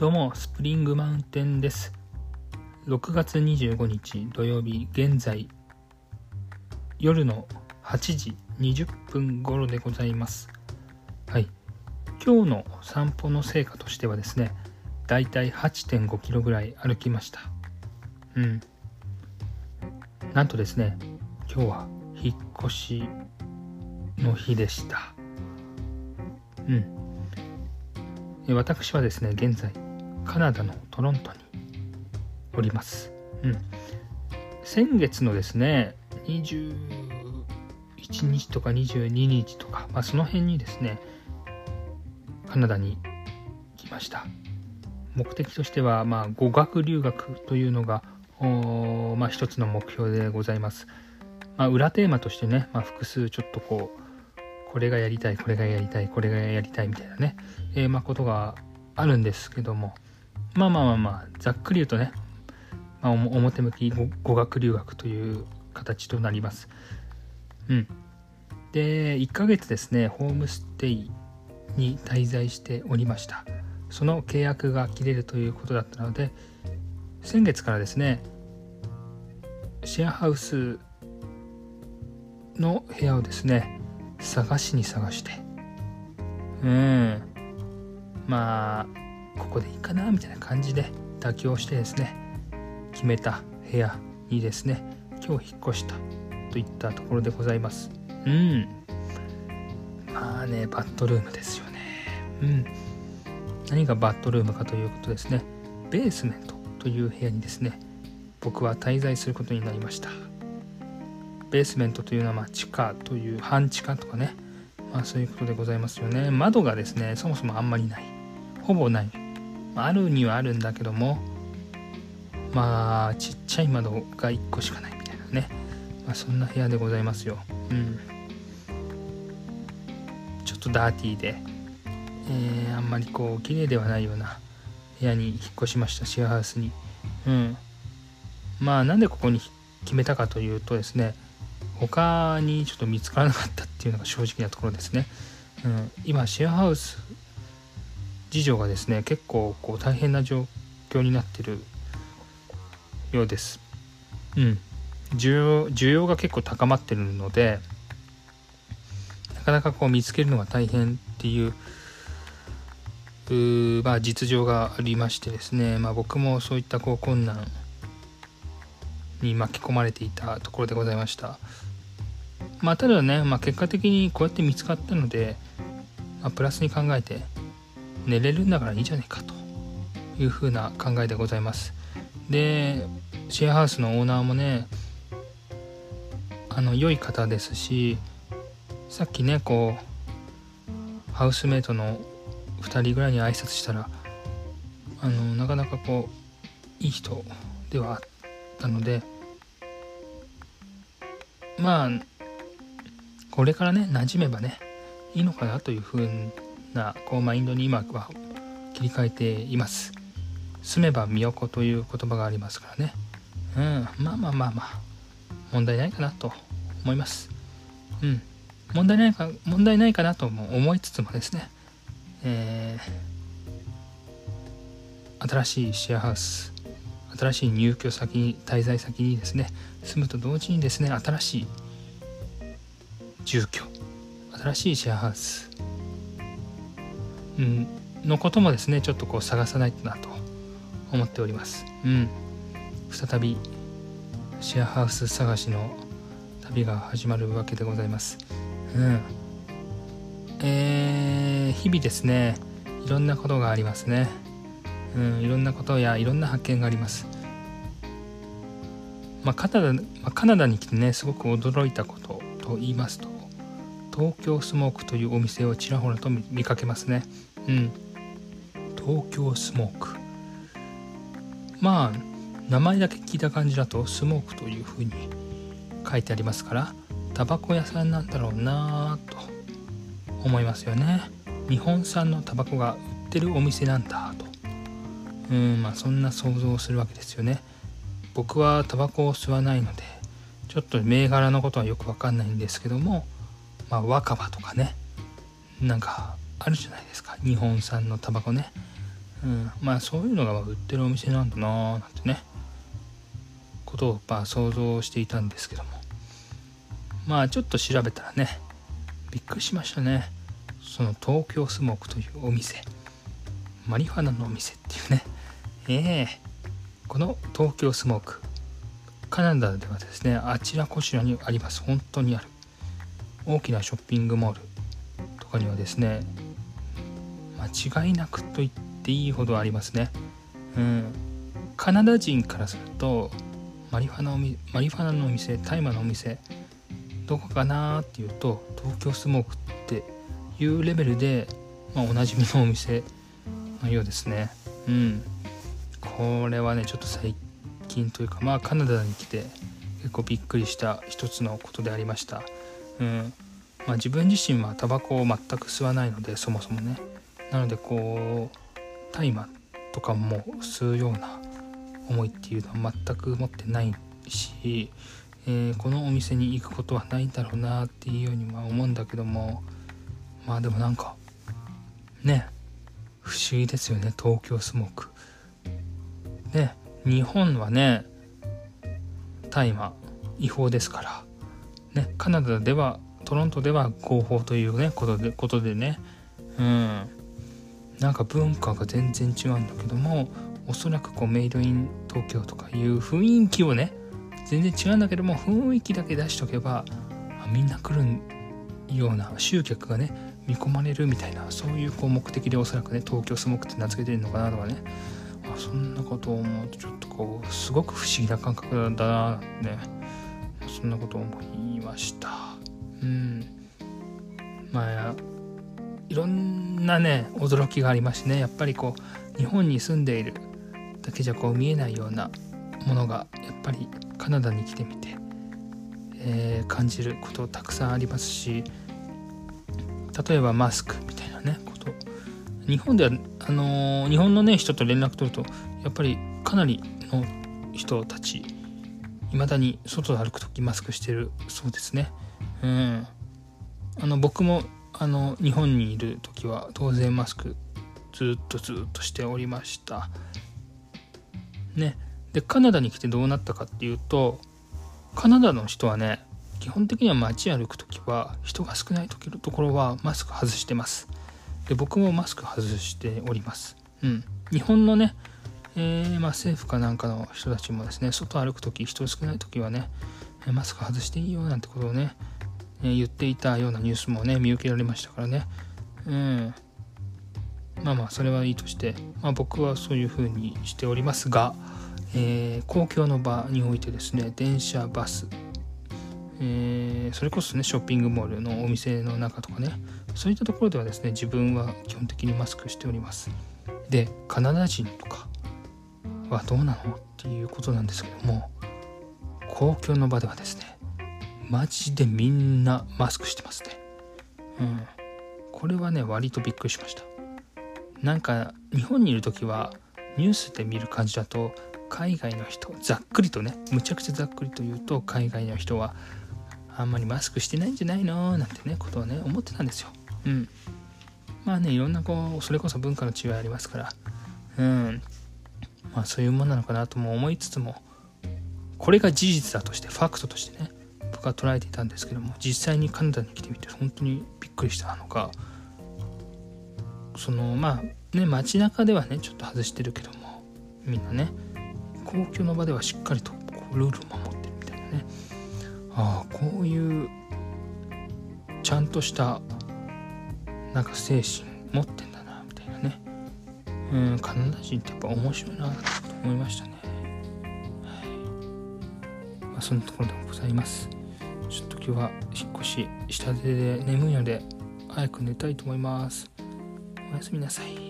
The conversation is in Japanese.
どうも、スプリングマウンテンです。6月25日土曜日、現在、夜の8時20分頃でございます。はい。今日の散歩の成果としてはですね、だいたい8.5キロぐらい歩きました。うん。なんとですね、今日は引っ越しの日でした。うん。私はですね、現在、カナダのトロントにおります。うん。先月のですね、21日とか22日とか、まあ、その辺にですね、カナダに来ました。目的としては、まあ、語学留学というのが、まあ、一つの目標でございます。まあ、裏テーマとしてね、まあ、複数ちょっとこう、これがやりたいこれがやりたいこれがやりたいみたいなね、えー、まあことがあるんですけどもまあまあまあまあざっくり言うとね、まあ、表向き語学留学という形となります。うん。で1ヶ月ですねホームステイに滞在しておりました。その契約が切れるということだったので先月からですねシェアハウスの部屋をですね探しに探して。うん。まあここでいいかなみたいな感じで妥協してですね決めた部屋にですね今日引っ越したといったところでございます。うん。まあねバッドルームですよね。うん。何がバッドルームかということですね。ベースメントという部屋にですね僕は滞在することになりました。ベースメントというのはま地下という半地下とかね、まあ、そういうことでございますよね。窓がですねそもそもあんまりない。ほぼない、あ、るにはあるんだけどもまあちっちゃい窓が1個しかないみたいなね、まあ、そんな部屋でございますよ。うん。ちょっとダーティーで、えー、あんまりこう綺麗ではないような部屋に引っ越しましたシェアハウスに。うん。まあなんでここに決めたかというとですね他にちょっと見つからなかったっていうのが正直なところですね。うん、今シェアハウス事情がですね結構こう大変な状況になってるようです。うん、需要需要が結構高まってるのでなかなかこう見つけるのが大変っていううまあ、実情がありましてですね、まあ、僕もそういったこう困難に巻き込まれていたところでございました。まあ、ただね、まあ、結果的にこうやって見つかったので、まあ、プラスに考えて寝れるんだからいいじゃないかというふうな考えでございます。でシェアハウスのオーナーもねあの良い方ですしさっきねこうハウスメイトの2人ぐらいに挨拶したらあのなかなかこういい人ではあったのでまあこれからね馴染めばねいいのかなというふうになこうマインドに今は切り替えています。住めば都という言葉がありますからね。うんまあまあまあまあ問題ないかなと思います。うん問題ないか問題ないかなとも思いつつもですねえー、新しいシェアハウス新しい入居先に滞在先にですね住むと同時にですね新しい住居新しいシェアハウス、のこともですねちょっとこう探さないとなと思っております。うん。再びシェアハウス探しの旅が始まるわけでございます。うん。えー、日々ですねいろんなことがありますね。うん、いろんなことやいろんな発見があります。まあ、カナダ、まあ、カナダに来てねすごく驚いたことと言いますと東京スモークというお店をちらほらと見かけますね。うん。東京スモーク。まあ名前だけ聞いた感じだとスモークというふうに書いてありますからタバコ屋さんなんだろうなぁと思いますよね。日本産のタバコが売ってるお店なんだと。うんまあそんな想像をするわけですよね。僕はタバコを吸わないのでちょっと銘柄のことはよくわかんないんですけどもまあ若葉とかね。なんかあるじゃないですか。日本産のタバコね。うん、まあそういうのが売ってるお店なんだなーなんてね。ことをまあ想像していたんですけども。まあちょっと調べたらねびっくりしましたね。その東京スモークというお店。マリファナのお店っていうね。ええ。この東京スモーク。カナダではですねあちらこちらにあります。本当にある。大きなショッピングモールとかにはですね間違いなくと言っていいほどありますね。うん。カナダ人からするとマリファナマリファナのお店大麻のお店どこかなーっていうと東京スモークっていうレベルで、まあ、おなじみのお店 のようですね。うん。これはねちょっと最近というかまあカナダに来て結構びっくりした一つのことでありました。うん。まあ、自分自身はタバコを全く吸わないのでそもそもね。なのでこう大麻とかも吸うような思いっていうのは全く持ってないし、えー、このお店に行くことはないんだろうなっていうようには思うんだけどもまあでもなんかね不思議ですよね。東京スモーク。ね日本はね大麻違法ですから。ねカナダではトロントでは合法というねことでことでね。うん。なんか文化が全然違うんだけどもおそらくこうメイドイン東京とかいう雰囲気をね全然違うんだけども雰囲気だけ出しとけばみんな来るような集客がね見込まれるみたいなそういうこう目的でおそらくね東京スモークって名付けてるのかなとかね。あそんなことを思うとちょっとこうすごく不思議な感覚だなね。そんなことを思いました。うん。まあいろんなね驚きがありましてね。やっぱりこう日本に住んでいるだけじゃこう見えないようなものがやっぱりカナダに来てみて、えー、感じることたくさんありますし例えばマスクみたいなねこと。日本ではあのー、日本のね人と連絡取るとやっぱりかなりの人たちいまだに外で歩く時マスクしてるそうですね。うん。あの僕もあの日本にいる時は当然マスクずっとずっとしておりました。ね。でカナダに来てどうなったかっていうとカナダの人はね基本的には街歩く時は人が少ない時のところはマスク外してます。で僕もマスク外しております。うん。日本のね、え、まあ、政府かなんかの人たちもですね外歩く時人少ない時はねマスク外していいよなんてことをね、え、言っていたようなニュースもね見受けられましたからね。うんまあまあそれはいいとして、まあ、僕はそういうふうにしておりますが、えー、公共の場においてですね電車バス、えー、それこそねショッピングモールのお店の中とかねそういったところではですね自分は基本的にマスクしております。でカナダ人とかはどうなの？っていうことなんですけども公共の場ではですねマジでみんなマスクしてますね。うん。これはね割とびっくりしました。なんか日本にいる時はニュースで見る感じだと海外の人ざっくりとねむちゃくちゃざっくりと言うと海外の人はあんまりマスクしてないんじゃないの？なんてねことをね思ってたんですよ。うん。まあねいろんなこうそれこそ文化の違いありますから。うん。まあそういうものなのかなとも思いつつもこれが事実だとしてファクトとしてね僕は捉えていたんですけども実際にカナダに来てみて本当にびっくりしたのがそのまあね街中ではねちょっと外してるけどもみんなね公共の場ではしっかりとこうルールを守ってるみたいなね。ああこういうちゃんとしたなんか精神持ってねうんカナダ人ってやっぱ面白いなと思いましたね。はい。まあそんなところでございます。ちょっと今日は引っ越し下手で眠いので早く寝たいと思います。おやすみなさい。